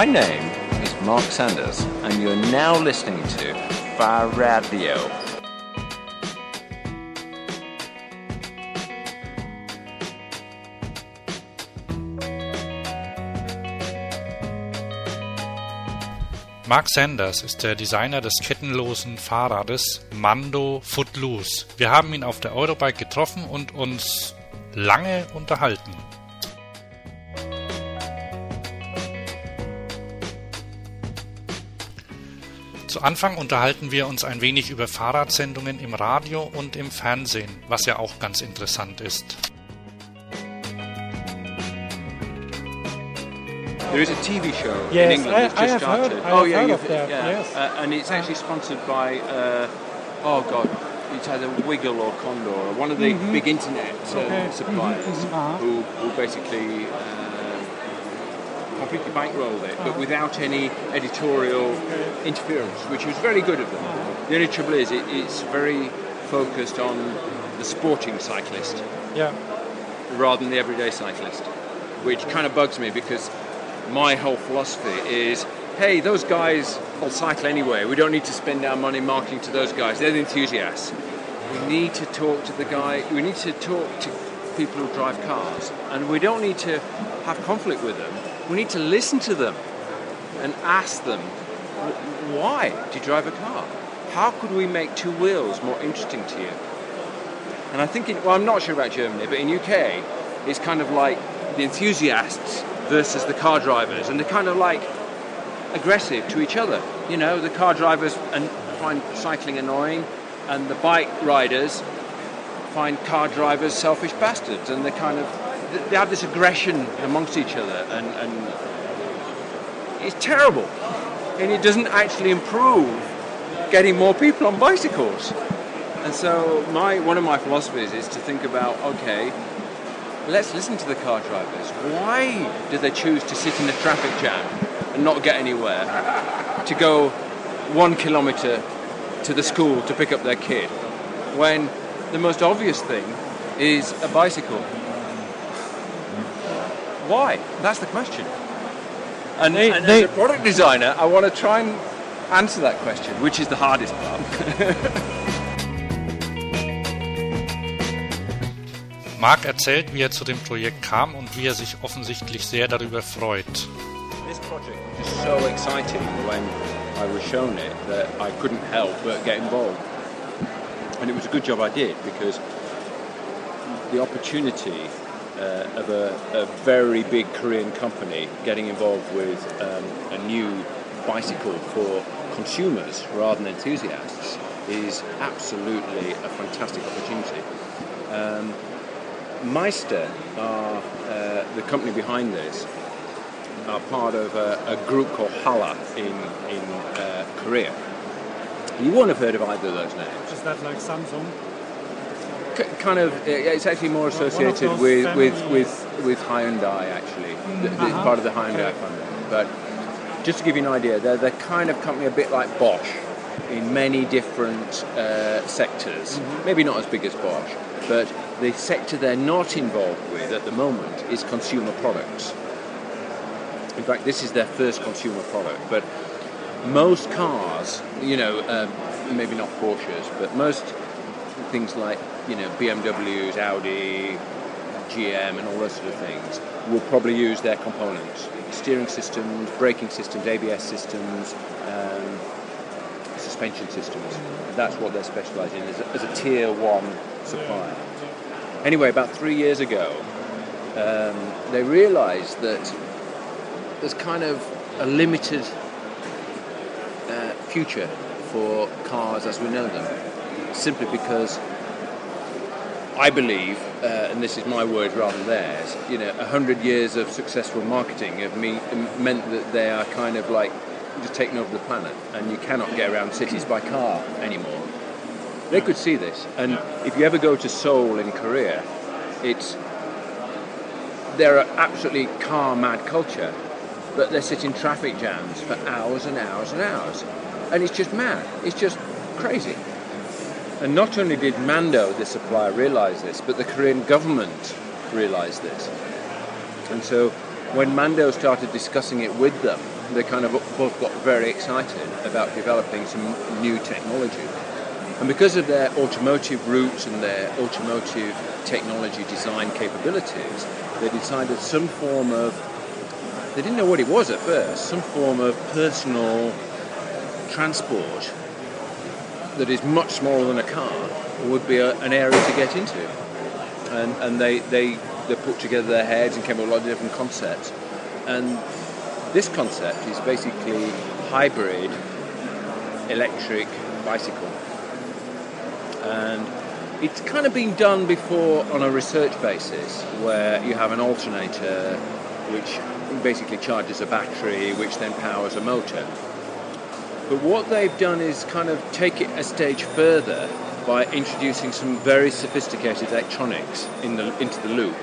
My name is Mark Sanders, and you're now listening to Far Radio. Mark Sanders ist der Designer des kettenlosen Fahrrades Mando Footloose. Wir haben ihn auf der Eurobike getroffen und uns lange unterhalten. Zu Anfang unterhalten wir uns ein wenig über Fahrradsendungen im Radio und im Fernsehen, was ja auch ganz interessant ist. There is a TV show Yes, in England I- that's I just have started. heard- I oh have yeah, heard of that, yeah, yes. uh, and it's actually sponsored by uh, oh god, it's either Wiggle or Condor, or one of the big internet uh, Mm-hmm. Okay. suppliers Mhm, uh-huh. who, who basically uh, completely bankrolled it, but without any editorial interference, which was very good of them. The only trouble is, it, it's very focused on the sporting cyclist Yeah. rather than the everyday cyclist, which kind of bugs me because my whole philosophy is hey, those guys will cycle anyway. We don't need to spend our money marketing to those guys. They're the enthusiasts. We need to talk to the guy, we need to talk to people who drive cars, and we don't need to have conflict with them. We need to listen to them and ask them why do you drive a car? How could we make two wheels more interesting to you? And I think, in, well, I'm not sure about Germany, but in UK, it's kind of like the enthusiasts versus the car drivers, and they're kind of like aggressive to each other. You know, the car drivers find cycling annoying, and the bike riders find car drivers selfish bastards, and they're kind of they have this aggression amongst each other, and, and it's terrible, and it doesn't actually improve getting more people on bicycles. And so my one of my philosophies is to think about okay, let's listen to the car drivers. Why do they choose to sit in a traffic jam and not get anywhere? To go one kilometre to the school to pick up their kid, when the most obvious thing is a bicycle. Why? That's the question. And, They- and they- as a product designer, I want to try and answer that question, which is the hardest part. Mark erzählt, wie er zu dem Projekt kam und wie er sich offensichtlich sehr darüber freut. This project was just so exciting when I was shown it that I couldn't help but get involved. And it was a good job I did because the opportunity uh, of a, a very big Korean company getting involved with um, a new bicycle for consumers rather than enthusiasts is absolutely a fantastic opportunity. Um, Meister are uh, the company behind this are part of a, a group called Halla in in uh, Korea. You won't have heard of either of those names. Is that like Samsung? Kind of, it's actually more associated with, with, with, with Hyundai, actually. The, the- Uh-huh. Part of the Hyundai family. But just to give you an idea, they're the kind of company a bit like Bosch in many different uh, sectors. Mm-hmm. Maybe not as big as Bosch, but the sector they're not involved with at the moment is consumer products. In fact, this is their first consumer product, but most cars, you know, um, maybe not Porsches, but most things like, you know, BMWs, Audi, GM, and all those sort of things will probably use their components. Steering systems, braking systems, ABS systems, um, suspension systems. That's what they're specialised in as a, as a tier one supplier. Anyway, about three years ago, um, they realised that there's kind of a limited uh, future for cars as we know them, simply because I believe, uh, and this is my word rather than theirs, you know, a hundred years of successful marketing have me, meant that they are kind of like just taking over the planet, and you cannot get around cities by car anymore. They could see this, and if you ever go to Seoul in Korea, it's they're an absolutely car mad culture, but they sit in traffic jams for hours and hours and hours, and it's just mad. It's just crazy. And not only did Mando, the supplier, realise this, but the Korean government realised this. And so when Mando started discussing it with them, they kind of both got very excited about developing some new technology. And because of their automotive roots and their automotive technology design capabilities, they decided some form of, they didn't know what it was at first, some form of personal transport that is much smaller than a car would be a, an area to get into. And, and they, they, they put together their heads and came up with a lot of different concepts. And this concept is basically hybrid electric bicycle. And it's kind of been done before on a research basis where you have an alternator which basically charges a battery which then powers a motor. But what they've done is kind of take it a stage further by introducing some very sophisticated electronics in the, into the loop.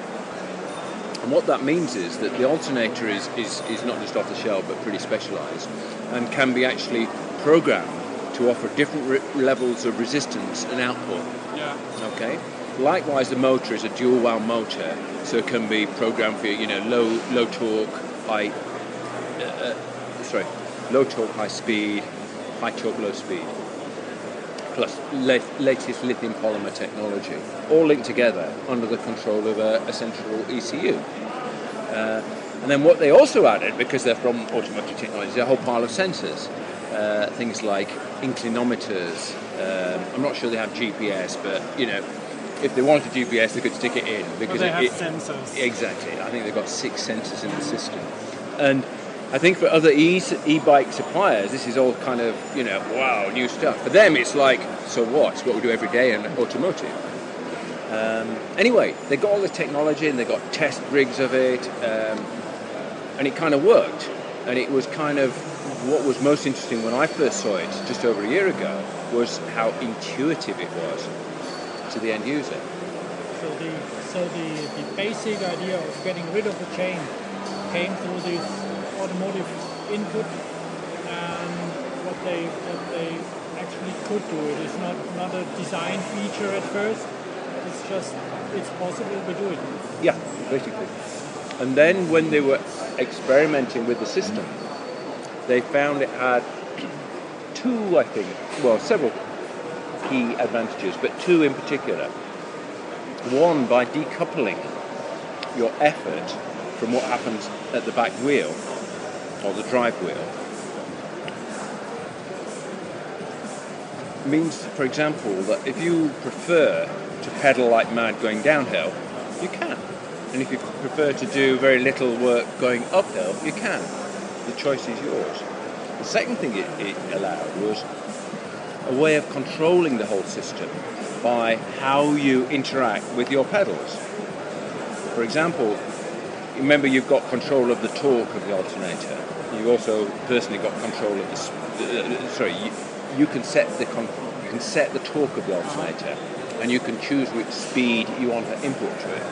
And what that means is that the alternator is, is, is not just off the shelf but pretty specialized and can be actually programmed to offer different re- levels of resistance and output. Yeah. Okay. Likewise, the motor is a dual wound motor, so it can be programmed for you know low low torque, high uh, uh, sorry, low torque, high speed, high torque, low speed. Plus la- latest lithium polymer technology, all linked together under the control of a, a central ECU. Uh, and then what they also added, because they're from automotive technology, is a whole pile of sensors. Uh, things like inclinometers. Um, I'm not sure they have GPS, but you know, if they wanted GPS, they could stick it in because they it, have it- sensors. Exactly. I think they've got six sensors in the system, and I think for other e- e-bike suppliers, this is all kind of you know, wow, new stuff. For them, it's like, so what? It's what we do every day in automotive. Um, anyway, they got all the technology and they got test rigs of it, um, and it kind of worked. And it was kind of what was most interesting when I first saw it just over a year ago was how intuitive it was to the end user. So the so the, the basic idea of getting rid of the chain came through this automotive input and what they what they actually could do. It is not not a design feature at first. It's just it's possible to do it. Yeah, basically. And then when they were experimenting with the system, they found it had two, I think, well, several key advantages, but two in particular. One, by decoupling your effort from what happens at the back wheel or the drive wheel, means, for example, that if you prefer to pedal like mad going downhill, you can. And if you prefer to do very little work going uphill, you can. The choice is yours. The second thing it, it allowed was a way of controlling the whole system by how you interact with your pedals. For example, remember you've got control of the torque of the alternator. You've also personally got control of the. Uh, sorry, you, you can set the con- you can set the torque of the alternator, and you can choose which speed you want to input to it.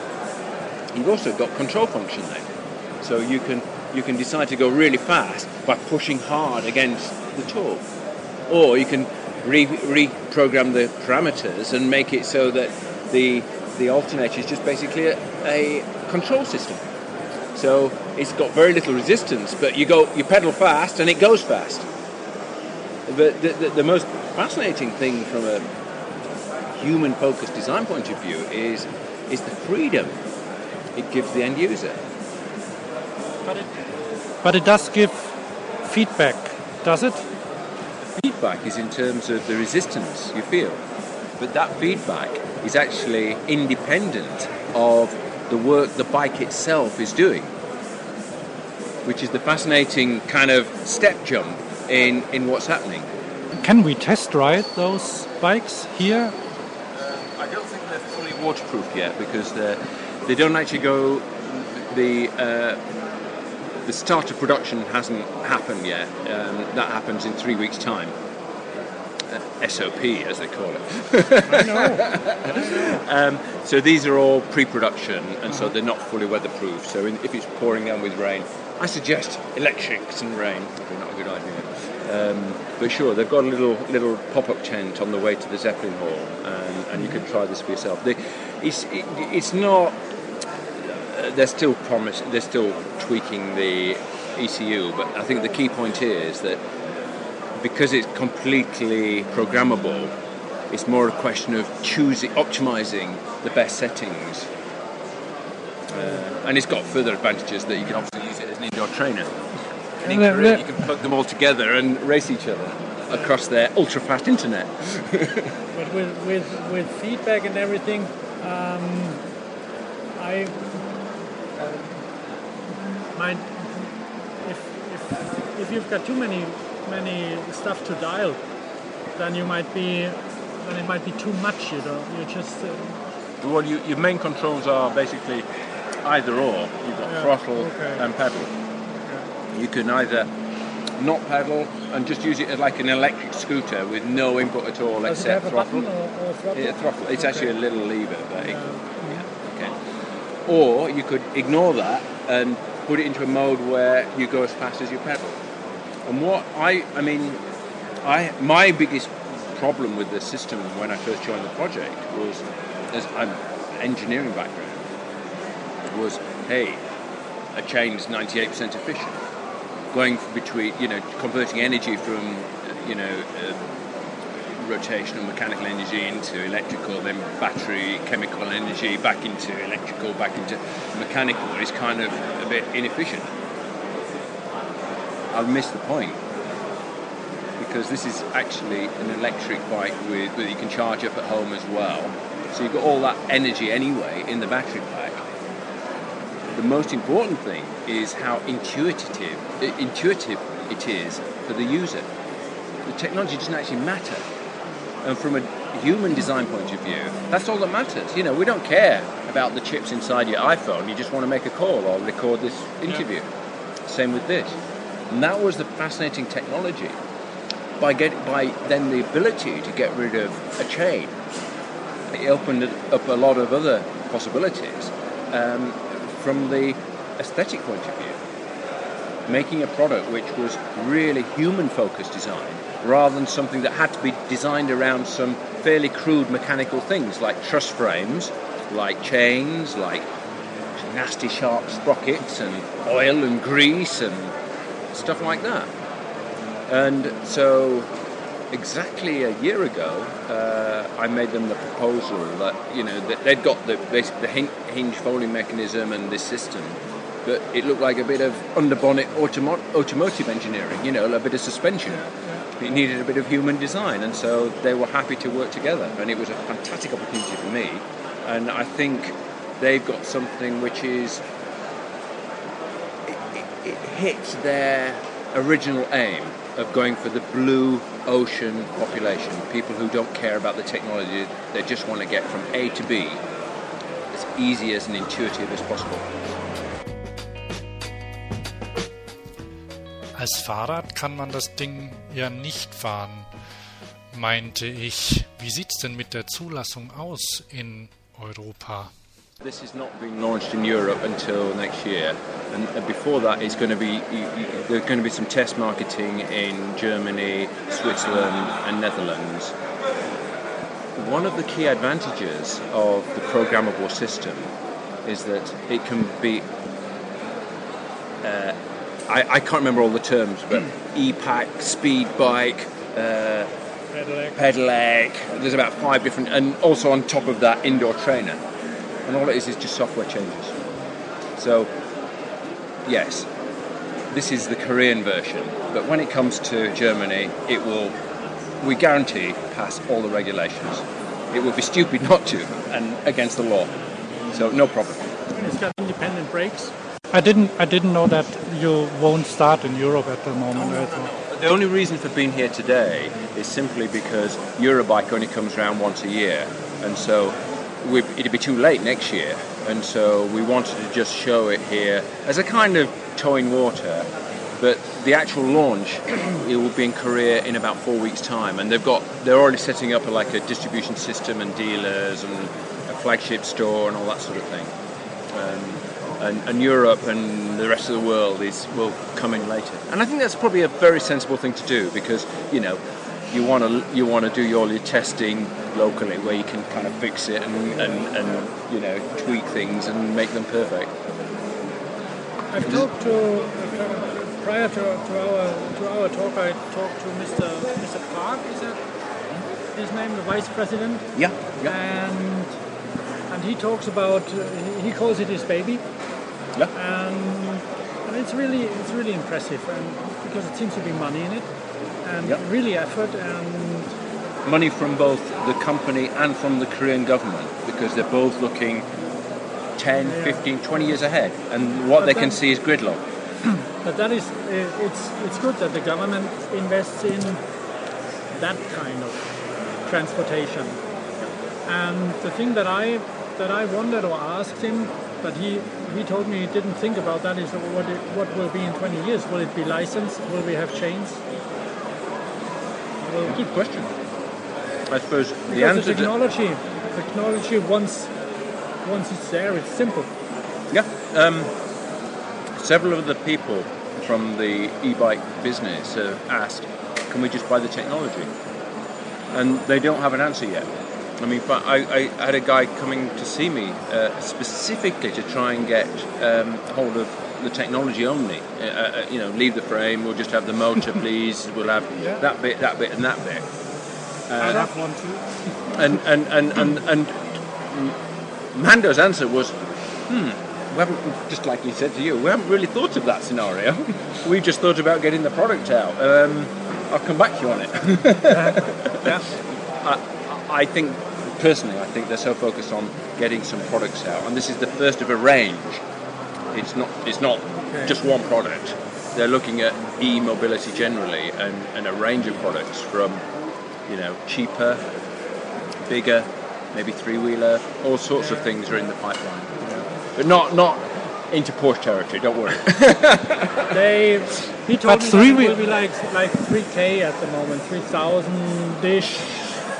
You've also got control function then, so you can you can decide to go really fast by pushing hard against the torque, or you can re- reprogram the parameters and make it so that the the alternator is just basically a, a control system. So it's got very little resistance, but you go you pedal fast and it goes fast. But the, the, the most fascinating thing from a human-focused design point of view is is the freedom it gives the end user. But it but it does give feedback, does it? Feedback is in terms of the resistance you feel, but that feedback is actually independent of the work the bike itself is doing, which is the fascinating kind of step jump in, in what's happening. Can we test ride those bikes here? I don't think they're fully waterproof yet because they're, they don't actually go. The uh, the start of production hasn't happened yet. Um, that happens in three weeks' time. SOP, as they call it. um, so these are all pre-production, and so they're not fully weatherproof. So in, if it's pouring down with rain, I suggest electrics and rain. Probably not a good idea. Um, but sure, they've got a little little pop-up tent on the way to the Zeppelin Hall, and, and you can try this for yourself. They, it's it, it's not. uh, They're still promise. They're still tweaking the ECU, but I think the key point is that because it's completely programmable, it's more a question of choosing, optimizing the best settings. Uh, and it's got further advantages that you can obviously use it as an indoor trainer. And in Korea, you can plug them all together and race each other across their ultra fast internet. But with with with feedback and everything, um, I might if if if you've got too many many stuff to dial, then you might be then it might be too much. You know, you just uh, Well, you, your main controls are basically either or. You've got Yeah, throttle okay. and pedal. You can either not pedal and just use it as like an electric scooter with no input at all does except throttle. or, or throttle? Yeah, throttle. It's Okay. actually a little lever, but Yeah. yeah, okay. Or you could ignore that and put it into a mode where you go as fast as you pedal. And what I, I mean, I my biggest problem with the system when I first joined the project was, as I'm engineering background, was hey, a chain is 98% efficient. Going between, you know, converting energy from, you know, uh, rotational mechanical energy into electrical, then battery chemical energy back into electrical, back into mechanical is kind of a bit inefficient. I've missed the point because this is actually an electric bike with that you can charge up at home as well. So you've got all that energy anyway in the battery pack. The most important thing is how intuitive, intuitive it is for the user. The technology doesn't actually matter. And from a human design point of view, that's all that matters. You know, we don't care about the chips inside your iPhone. You just want to make a call or record this interview. Same with this. And that was the fascinating technology. By get, by then the ability to get rid of a chain, it opened up a lot of other possibilities um, from the aesthetic point of view. Making a product which was really human focused design rather than something that had to be designed around some fairly crude mechanical things like truss frames, like chains, like nasty sharp sprockets and oil and grease and stuff like that. And so, exactly a year ago, uh, I made them the proposal that you know that they'd got the the hinge folding mechanism and this system, but it looked like a bit of underbonnet automo- automotive engineering. You know, a bit of suspension. It needed a bit of human design, and so they were happy to work together, and it was a fantastic opportunity for me. And I think they've got something which is it, it, it hits their original aim of going for the blue ocean population, people who don't care about the technology, they just want to get from A to B as easy as and intuitive as possible. Als Fahrrad kann man das Ding ja nicht fahren, meinte ich. Wie sieht's denn mit der Zulassung aus in Europa? This is not being launched in Europe until next year, and uh, before that, it's going to be there's going to be some test marketing in Germany, Switzerland, and Netherlands. One of the key advantages of the programmable system is that it can be. Uh, I, I can't remember all the terms, but EPAC, speed bike, uh, Pedelec. pedelec. There's about five different, and also on top of that, indoor trainer. And all it is is just software changes. So, yes, this is the Korean version, but when it comes to Germany, it will, we guarantee, pass all the regulations. It would be stupid not to, and against the law. So, no problem. It's got independent brakes. I didn't. I didn't know that you won't start in Europe at the moment. I thought- The only reason for being here today is simply because Eurobike only comes around once a year, and so we, it'd be too late next year. And so we wanted to just show it here as a kind of towing water. But the actual launch, it will be in Korea in about four weeks' time, and they've got they're already setting up a, like a distribution system and dealers and a flagship store and all that sort of thing. Um, and, and Europe and the rest of the world is will come in later. And I think that's probably a very sensible thing to do because you know you want to you want to do all your testing locally where you can kind of fix it and, and, and you know tweak things and make them perfect. I've talked to I've prior to, to our to our talk, I talked to Mr. Mr. Park. Is that his name, the vice president? Yeah, yeah, And and he talks about uh, he- he calls it his baby, yeah. and, and it's really it's really impressive, and because it seems to be money in it, and Yep. really effort, and Money from both the company and from the Korean government because they're both looking 10, Yeah. 15, 20 years ahead. And what But they can see is gridlock. but that is it's it's good that the government invests in that kind of transportation. And the thing that I that I wondered or asked him, but he he told me he didn't think about that is what it, what will be in 20 years. Will it be licensed? Will we have chains? Good question. I suppose the because the answer to, technology, technology once once it's there, it's simple. Yeah. Um, several of the people from the e-bike business have asked, can we just buy the technology? And they don't have an answer yet. I mean, I, I had a guy coming to see me uh, specifically to try and get um, hold of the technology only. Uh, uh, you know, leave the frame. We'll just have the motor, please. We'll have Yeah. that bit, that bit, and that bit. I have one too. And and and and, and Mando's answer was, hmm, we haven't, just like he said to you, we haven't really thought of that scenario. we just thought about getting the product out. Um, I'll come back to you on it. Yeah. I, I think, personally, I think they're so focused on getting some products out, and this is the first of a range. It's not, it's not Okay. just one product. They're looking at e-mobility generally and, and a range of products from, you know, cheaper, bigger, maybe three-wheeler, all sorts of things are in the pipeline. But not not into Porsche territory. Don't worry. They he told But me three that it will be like like 3k at the moment, 3,000 dish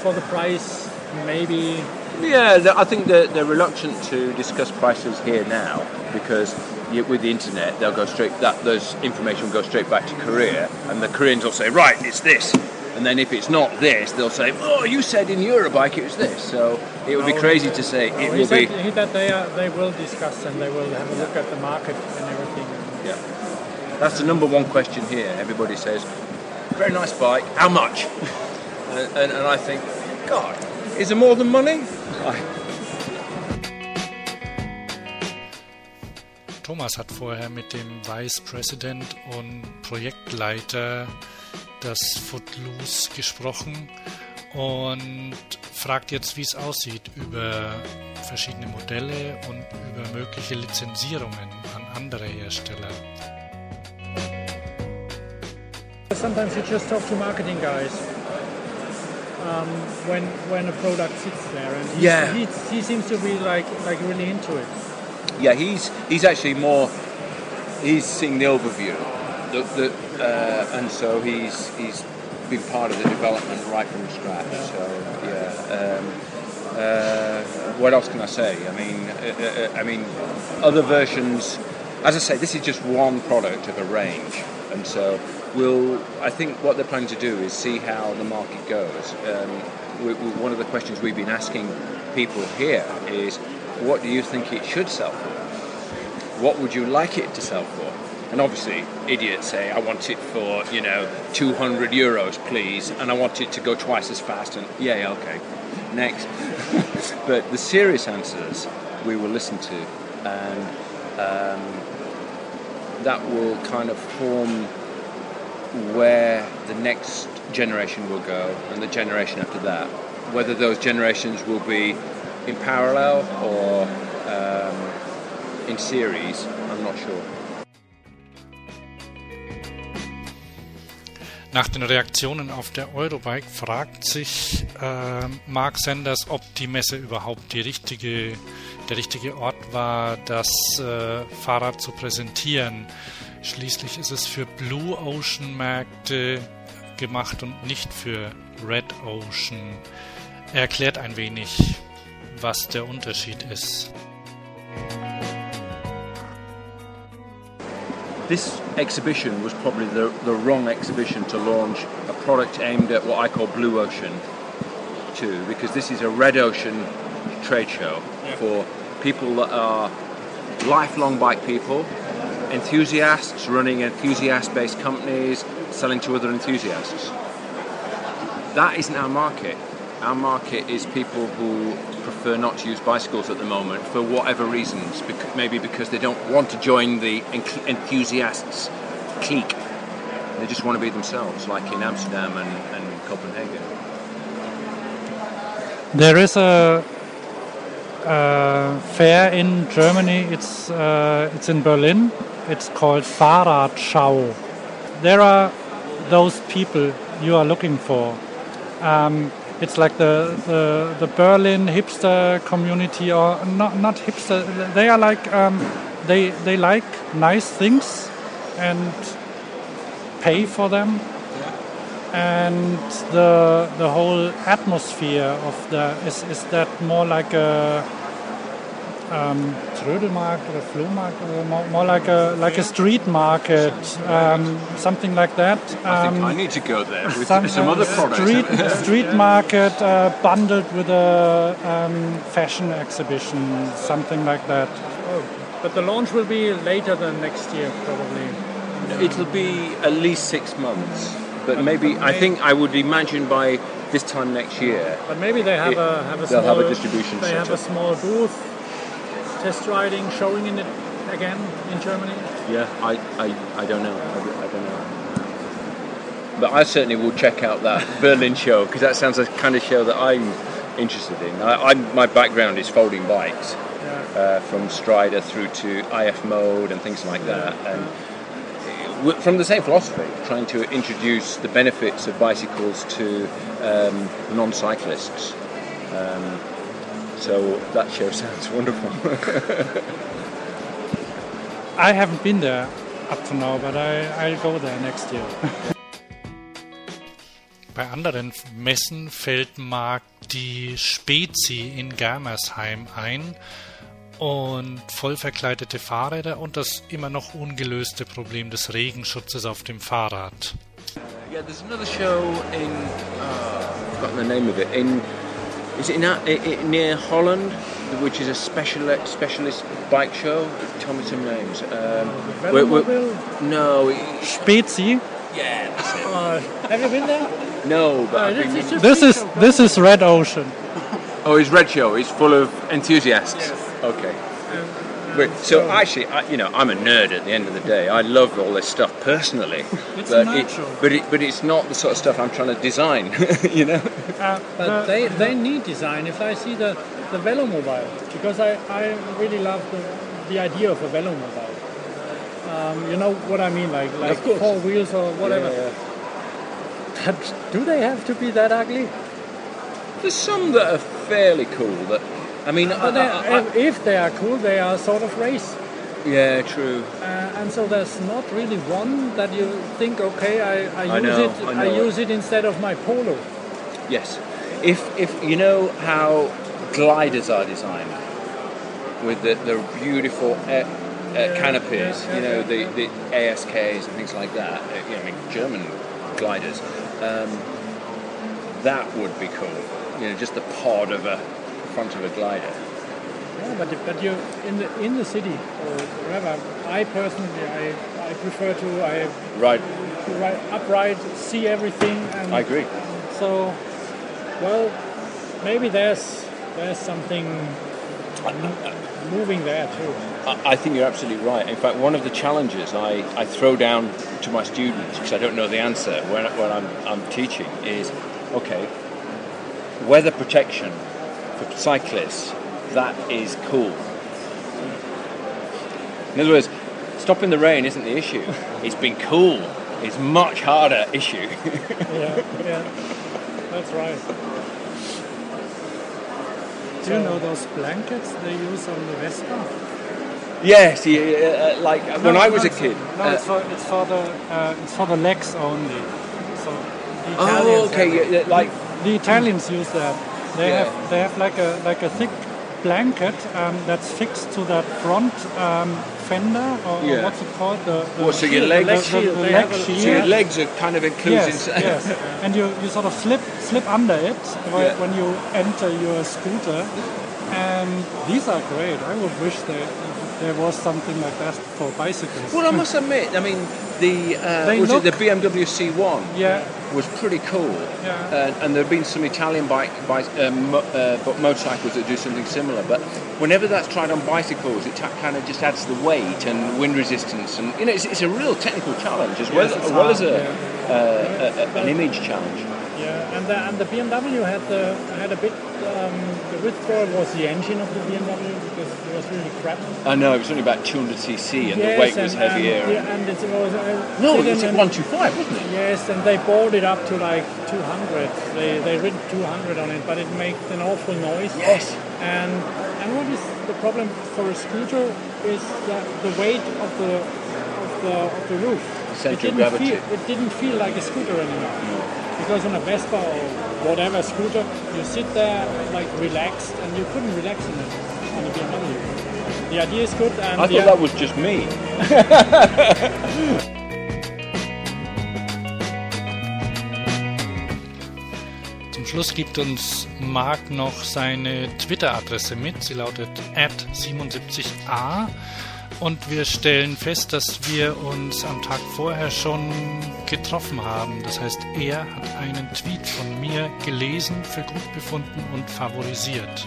for the price, maybe. Yeah, I think they're, they're reluctant to discuss prices here now because with the internet they'll go straight that those information will go straight back to Korea, and the Koreans will say, right, it's this, and then if it's not this, they'll say, oh, you said in Eurobike it was this. So it would be oh, crazy to say no, it will said, be. he, that they are, they will discuss and they will have a look at the market and everything. Yeah, that's the number one question here. Everybody says, very nice bike, how much? and, and, and I think, God, is it more than money? Thomas hat vorher mit dem Vice President und Projektleiter des Footloose gesprochen und fragt jetzt, wie es aussieht über verschiedene Modelle und über mögliche Lizenzierungen an andere Hersteller. Sometimes you just talk to marketing guys um, when when a product sits there, and he, Yeah. he, he seems to be like like really into it. Yeah, he's he's actually more. He's seeing the overview, the, the, uh, and so he's he's been part of the development right from scratch. So yeah. Um, uh, what else can I say? I mean, uh, uh, I mean, other versions. As I say, this is just one product of a range, and so we'll. I think what they're planning to do is see how the market goes. Um, we, we, one of the questions we've been asking people here is, what do you think it should sell for? What would you like it to sell for? And obviously, idiots say, I want it for, you know, 200 euros, please, and I want it to go twice as fast. And yeah, okay, next. but the serious answers we will listen to, and um, that will kind of form where the next generation will go and the generation after that. Whether those generations will be in parallel or um, in series, I'm not sure. Nach den Reaktionen auf der Eurobike fragt sich äh, Mark Sanders, ob die Messe überhaupt die richtige, der richtige Ort war, das äh, Fahrrad zu präsentieren. Schließlich ist es für Blue Ocean Märkte gemacht und nicht für Red Ocean. Er erklärt ein wenig, was der Unterschied ist. This exhibition was probably the, the wrong exhibition to launch a product aimed at what I call Blue Ocean too, because this is a red ocean trade show For people that are lifelong bike people enthusiasts running enthusiast-based companies, selling to other enthusiasts. That isn't our market. Our market is people who prefer not to use bicycles at the moment for whatever reasons. Maybe because they don't want to join the enthusiasts clique. They just want to be themselves, like in Amsterdam and, and Copenhagen. There is a, uh fair in Germany. It's uh, it's in Berlin. It's called Fahrradschau. There are those people you are looking for. Um, it's like the, the the Berlin hipster community, or not not hipster. They are like um, they they like nice things and pay for them and the the whole atmosphere of the is, is that more like a um, Trödelmarkt or Flohmarkt or more, more like a like a street market um, something like that I think Um, I need to go there with some, some, uh, other products. street street market uh, bundled with a um, fashion exhibition something like that Oh, but the launch will be later than next year, probably. It'll be at least six months, but maybe I think I would imagine by this time next year. But maybe they have It- a have a they'll small, have a distribution They have a small booth, test riding, showing in it again in Germany. Yeah, I, I, I don't know. I, don't- I don't know. But I certainly will check out that Berlin show because that sounds like the kind of show that I'm interested in. I, I'm, my background is folding bikes, uh, from Strida through to IF mode and things like that, and from the same philosophy, trying to introduce the benefits of bicycles to um, non-cyclists. Um, so that show sounds wonderful. I haven't been there up to now but I, I'll go there next year Bei anderen Messen fällt Marc die Spezi in Germersheim ein und voll verkleidete Fahrräder und das immer noch ungelöste Problem des Regenschutzes auf dem Fahrrad. Yeah, there's another show in. Uh, I've forgotten the name of it. In is it in, uh, i i near Holland, which is a special specialist bike show? Tell me some names. Um, where- where- Velomobile? no, it- Spezi yeah, that's it. Uh, have you been there? No, but Uh, this is This is show. this is Red Ocean. oh, it's Red Show. It's full of enthusiasts. Okay. Wait, so actually, I, you know, I'm a nerd at the end of the day. I love all this stuff personally, It's a but it, but it, but it's not the sort of stuff I'm trying to design. you know. Uh, But the- they, they need design. If I see the, the Velomobile, because I, I really love the, the idea of a Velomobile. Um, you know what I mean, like like four wheels or whatever. But do they have to be that ugly? There's some that are fairly cool. That I mean, I, I- I- if, they are cool, they are sort of race. yeah, true. Uh, and so there's not really one that you think, okay, I, use know, it. I use it instead of my polo. Yes. If if you know how gliders are designed with the, the beautiful uh, uh, canopies, you know the, the ASKs and things like that. Uh, you know, I mean German gliders. Um, that would be cool. You know, just the pod of a front of a glider. Yeah, but but you in the in the city or wherever. I personally, I, I prefer to I Right. to ride upright, see everything, and I agree. so well, maybe there's there's something moving there too. I I think you're absolutely right. In fact, one of the challenges I, I throw down to my students, because I don't know the answer when, when I'm, I'm teaching, is okay, weather protection for cyclists, that is cool. In other words, stopping the rain isn't the issue. It's being cool. It's much harder issue. Yeah, yeah, that's right. Do you know those blankets they use on the Vespa? yes, yeah, uh, like when I was a kid. No, uh, it's for it's for the uh, it's for the legs only. So the oh, okay, yeah, like The Italians use that. They Yeah. have they have like a like a thick blanket um, that's fixed to that front um, fender or, or Yeah. what's it called? The, the What, so your legs- the, the, the leg have a- shield. so your legs are kind of enclosed Yes, inside. yes, and you, you sort of slip slip under it when, Yeah. when you enter your scooter, and these are great. I would wish they there was something like that for bicycles. Well, I must admit, I mean, the uh, was look- it the BMW C1 yeah, was pretty cool. Yeah. Uh, and there have been some Italian bike, bike uh, mo- uh, motorcycles that do something similar. But whenever that's tried on bicycles, it ta- kind of just adds the weight and wind resistance, and you know, it's, it's a real technical challenge as well, Yes, as, well as a, yeah. uh, a, a, an image challenge. yeah, and the, and the BMW had the had a bit. Um, the withdrawal was the engine of the BMW because it was really crap. I know it was only about 200 cc, and yes, the weight was and, heavier. And, yeah, and it was. Uh, no, it was at 125, wasn't it? Yes, and they bought it up to like 200. They they written 200 on it, but it makes an awful noise. Yes. And and what is the problem for a scooter is that the weight of the of the of the roof. It didn't gravity. Feel, it didn't feel like a scooter anymore. Because on a Vespa or whatever scooter, you sit there like relaxed, and you couldn't relax in it on a BMW. The idea is good, and I the, thought that was just me. Zum Schluss gibt uns Marc noch seine Twitter-Adresse mit. Sie lautet at77a. Und wir stellen fest, dass wir uns am Tag vorher schon getroffen haben. Das heißt, er hat einen Tweet von mir gelesen, für gut befunden und favorisiert.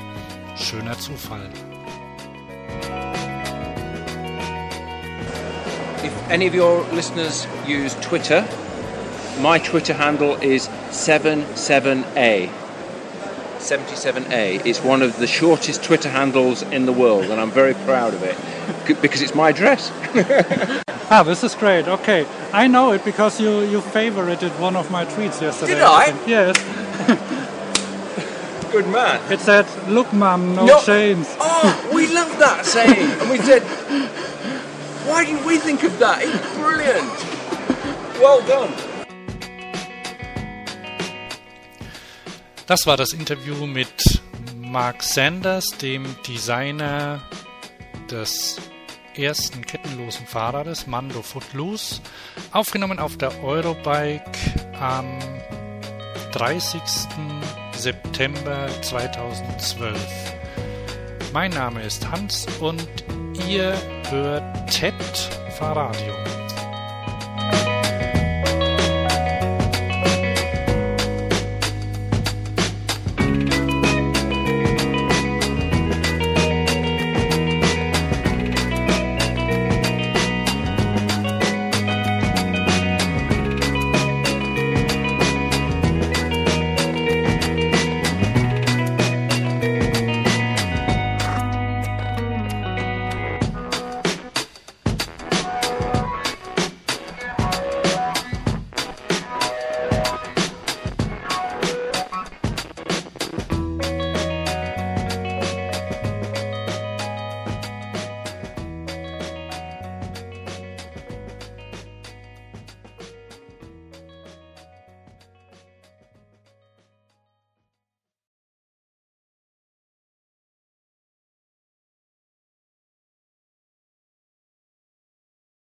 Schöner Zufall. If any of your listeners use Twitter, my Twitter handle is 77A. 77A. It's one of the shortest Twitter handles in the world, and I'm very proud of it because it's my address. Ah, this is great. Okay, I know it because you you favorited one of my tweets yesterday. Did I? think. Yes. Good man. It said, "Look, mum, no, No. chains." Oh, we love that saying, and we said, why didn't we think of that? It's brilliant. Well done. Das war das Interview mit Mark Sanders, dem Designer des ersten kettenlosen Fahrrades Mando Footloose, aufgenommen auf der Eurobike am 30. September 2012. Mein Name ist Hans und ihr hört TED Fahrradio.